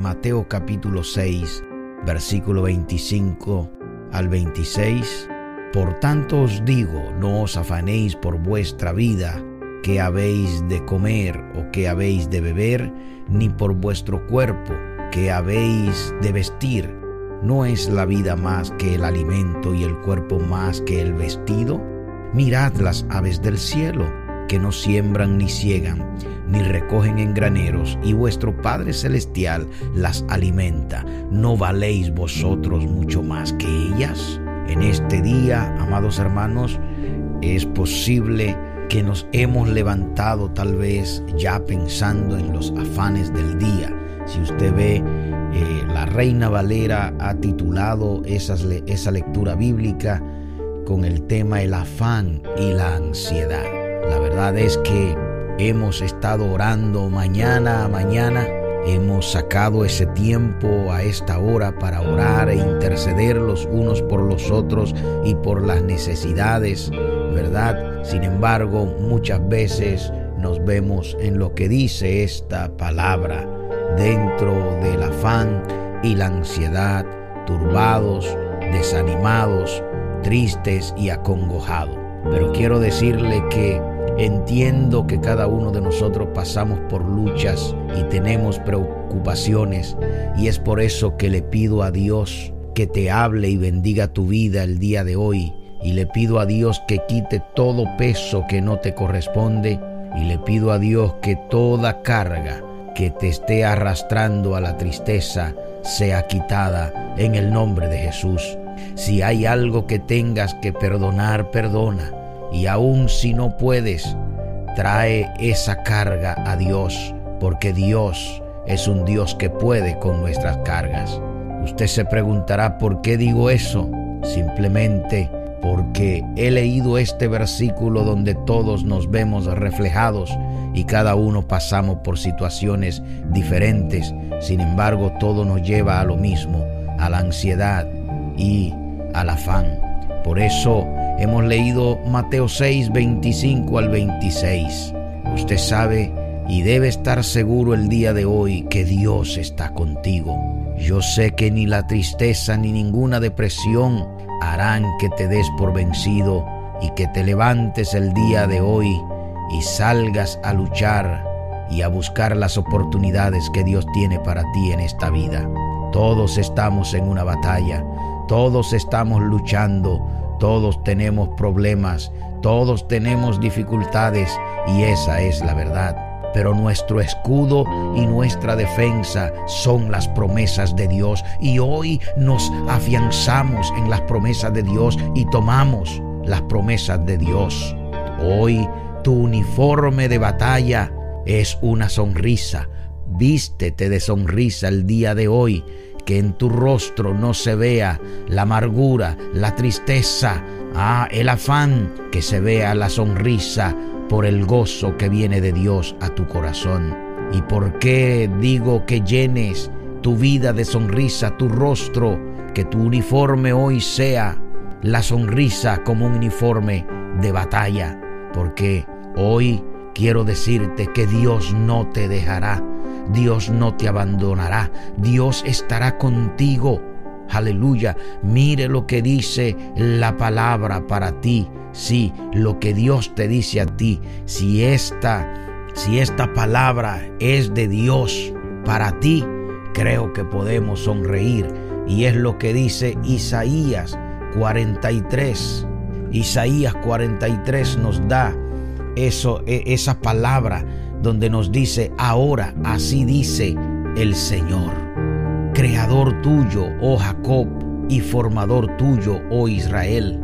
Mateo capítulo 6, versículo 25 al 26. Por tanto os digo, no os afanéis por vuestra vida, que habéis de comer o que habéis de beber, ni por vuestro cuerpo, que habéis de vestir. ¿No es la vida más que el alimento y el cuerpo más que el vestido? Mirad las aves del cielo, que no siembran ni ciegan, ni recogen en graneros, y vuestro Padre Celestial las alimenta. ¿No valéis vosotros mucho más que ellas? En este día, amados hermanos, es posible que nos hemos levantado tal vez ya pensando en los afanes del día. Si usted ve, eh, la Reina Valera ha titulado esas, esa lectura bíblica con el tema el afán y la ansiedad. La verdad es que hemos estado orando mañana a mañana, hemos sacado ese tiempo a esta hora para orar e interceder los unos por los otros y por las necesidades, ¿verdad? Sin embargo, muchas veces nos vemos en lo que dice esta palabra, dentro del afán y la ansiedad, turbados, desanimados, tristes y acongojados. Pero quiero decirle que entiendo que cada uno de nosotros pasamos por luchas y tenemos preocupaciones y es por eso que le pido a Dios que te hable y bendiga tu vida el día de hoy y le pido a Dios que quite todo peso que no te corresponde y le pido a Dios que toda carga que te esté arrastrando a la tristeza sea quitada en el nombre de Jesús. Si hay algo que tengas que perdonar, perdona. Y aun si no puedes, trae esa carga a Dios, porque Dios es un Dios que puede con nuestras cargas. Usted se preguntará por qué digo eso. Simplemente porque he leído este versículo donde todos nos vemos reflejados y cada uno pasamos por situaciones diferentes. Sin embargo, todo nos lleva a lo mismo, a la ansiedad y al afán. Por eso hemos leído Mateo 6, 25 al 26. Usted sabe y debe estar seguro el día de hoy que Dios está contigo. Yo sé que ni la tristeza ni ninguna depresión harán que te des por vencido y que te levantes el día de hoy y salgas a luchar y a buscar las oportunidades que Dios tiene para ti en esta vida. Todos estamos en una batalla, todos estamos luchando, todos tenemos problemas, todos tenemos dificultades y esa es la verdad. Pero nuestro escudo y nuestra defensa son las promesas de Dios y hoy nos afianzamos en las promesas de Dios y tomamos las promesas de Dios. Hoy tu uniforme de batalla es una sonrisa. Vístete de sonrisa el día de hoy que en tu rostro no se vea la amargura, la tristeza, ah, el afán, que se vea la sonrisa por el gozo que viene de Dios a tu corazón. ¿Y por qué digo que llenes tu vida de sonrisa, tu rostro, que tu uniforme hoy sea la sonrisa como un uniforme de batalla? Porque hoy quiero decirte que Dios no te dejará Dios no te abandonará, Dios estará contigo. Aleluya, mire lo que dice la palabra para ti. Sí, lo que Dios te dice a ti. Si esta, si esta palabra es de Dios para ti, creo que podemos sonreír. Y es lo que dice Isaías 43. Isaías 43 nos da eso, e, esa palabra donde nos dice, ahora así dice el Señor, creador tuyo, oh Jacob, y formador tuyo, oh Israel.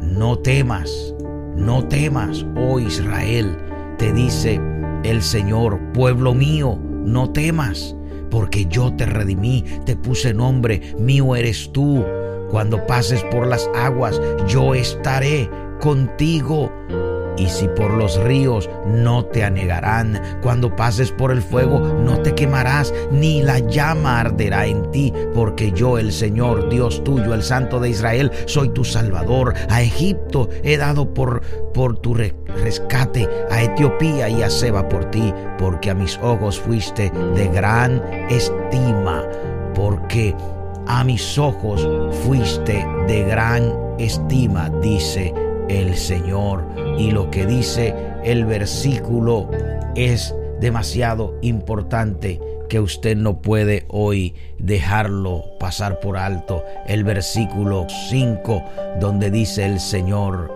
No temas, no temas, oh Israel, te dice el Señor, pueblo mío, no temas, porque yo te redimí, te puse nombre, mío eres tú. Cuando pases por las aguas, yo estaré contigo y si por los ríos no te anegarán, cuando pases por el fuego no te quemarás, ni la llama arderá en ti, porque yo, el Señor, Dios tuyo, el Santo de Israel, soy tu Salvador. A Egipto he dado por, por tu rescate, a Etiopía y a Seba por ti, porque a mis ojos fuiste de gran estima. porque a mis ojos fuiste de gran estima, dice el Señor. Y lo que dice el versículo es demasiado importante que usted no puede hoy dejarlo pasar por alto. El versículo 5 donde dice el Señor,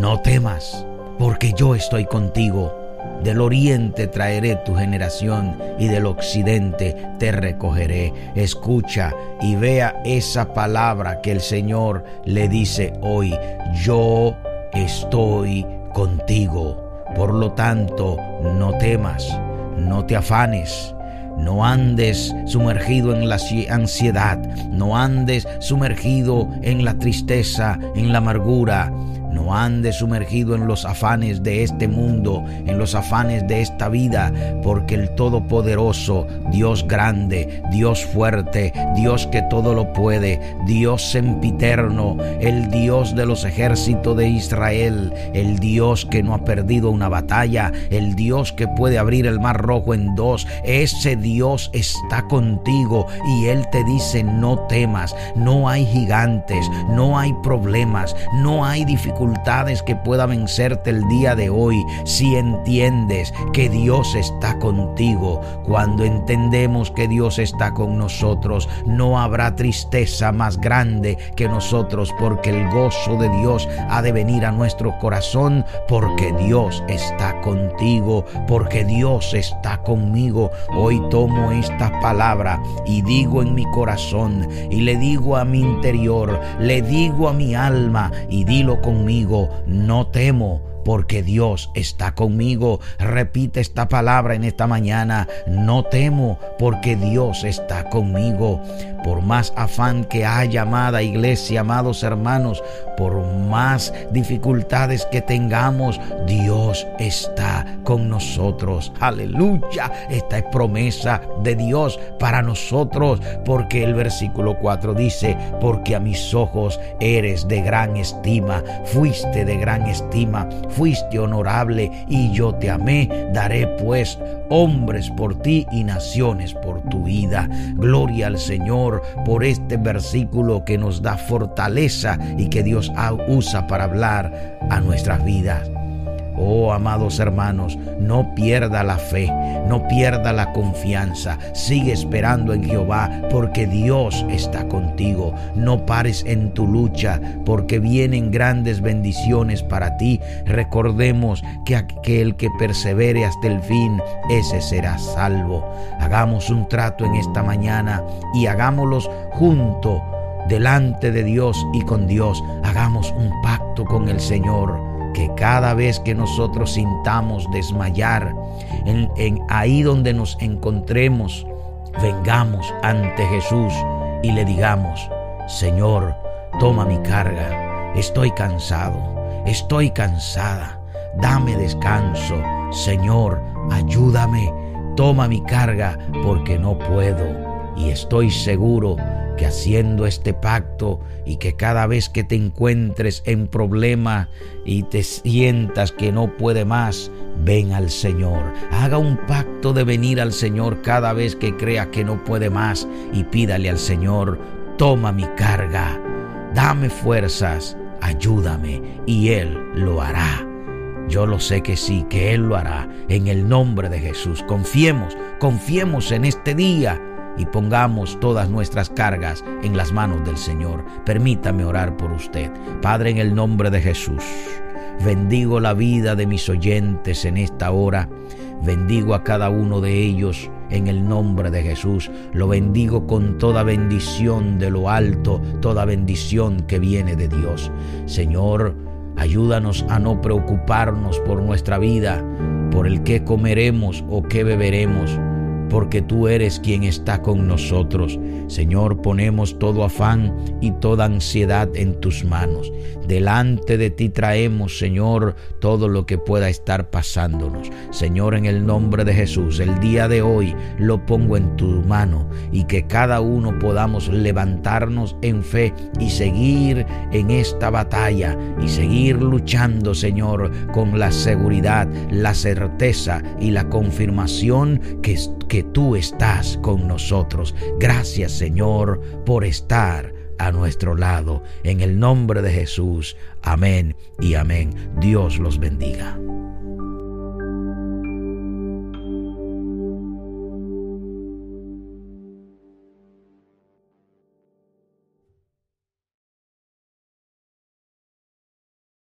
no temas, porque yo estoy contigo del oriente traeré tu generación y del occidente te recogeré. Escucha y vea esa palabra que el Señor le dice hoy. Yo estoy contigo. Por lo tanto, no temas, no te afanes. No andes sumergido en la ansiedad, no andes sumergido en la tristeza, en la amargura, ande sumergido en los afanes de este mundo, en los afanes de esta vida, porque el Todopoderoso, Dios grande, Dios fuerte, Dios que todo lo puede, Dios sempiterno, el Dios de los ejércitos de Israel, el Dios que no ha perdido una batalla, el Dios que puede abrir el mar rojo en dos, ese Dios está contigo y Él te dice no temas, no hay gigantes, no hay problemas, no hay dificultades que pueda vencerte el día de hoy si entiendes que Dios está contigo. Cuando entendemos que Dios está con nosotros, no habrá tristeza más grande que nosotros porque el gozo de Dios ha de venir a nuestro corazón porque Dios está contigo, porque Dios está conmigo. Hoy tomo esta palabra y digo en mi corazón y le digo a mi interior, le digo a mi alma y dilo conmigo no temo porque Dios está conmigo. Repite esta palabra en esta mañana. No temo porque Dios está conmigo. Por más afán que haya, amada iglesia, amados hermanos, por más dificultades que tengamos, Dios está con nosotros. Aleluya. Esta es promesa de Dios para nosotros, porque el versículo 4 dice, porque a mis ojos eres de gran estima, fuiste de gran estima, fuiste honorable y yo te amé, daré pues hombres por ti y naciones por tu vida. Gloria al Señor por este versículo que nos da fortaleza y que Dios usa para hablar a nuestras vidas. Oh, amados hermanos, no pierda la fe, no pierda la confianza. Sigue esperando en Jehová porque Dios está contigo. No pares en tu lucha porque vienen grandes bendiciones para ti. Recordemos que aquel que persevere hasta el fin, ese será salvo. Hagamos un trato en esta mañana y hagámoslos junto delante de Dios y con Dios. Hagamos un pacto con el Señor que cada vez que nosotros sintamos desmayar, en, ahí donde nos encontremos, vengamos ante Jesús y le digamos, Señor, toma mi carga, estoy cansado, estoy cansada, dame descanso, Señor, ayúdame, toma mi carga porque no puedo y estoy seguro que haciendo este pacto y que cada vez que te encuentres en problema y te sientas que no puede más, ven al Señor. Haga un pacto de venir al Señor cada vez que crea que no puede más y pídale al Señor, toma mi carga, dame fuerzas, ayúdame y Él lo hará. Yo lo sé que sí, que Él lo hará en el nombre de Jesús. Confiemos, confiemos en este día y pongamos todas nuestras cargas en las manos del Señor. Permítame orar por usted. Padre, en el nombre de Jesús, bendigo la vida de mis oyentes en esta hora. Bendigo a cada uno de ellos en el nombre de Jesús. Lo bendigo con toda bendición de lo alto, toda bendición que viene de Dios. Señor, ayúdanos a no preocuparnos por nuestra vida, por el qué comeremos o qué beberemos porque tú eres quien está con nosotros. Señor, ponemos todo afán y toda ansiedad en tus manos. Delante de ti traemos, Señor, todo lo que pueda estar pasándonos. Señor, en el nombre de Jesús, el día de hoy lo pongo en tu mano y que cada uno podamos levantarnos en fe y seguir en esta batalla y seguir luchando, Señor, con la seguridad, la certeza y la confirmación que porque tú estás con nosotros. Gracias Señor por estar a nuestro lado. En el nombre de Jesús. Amén y amén. Dios los bendiga.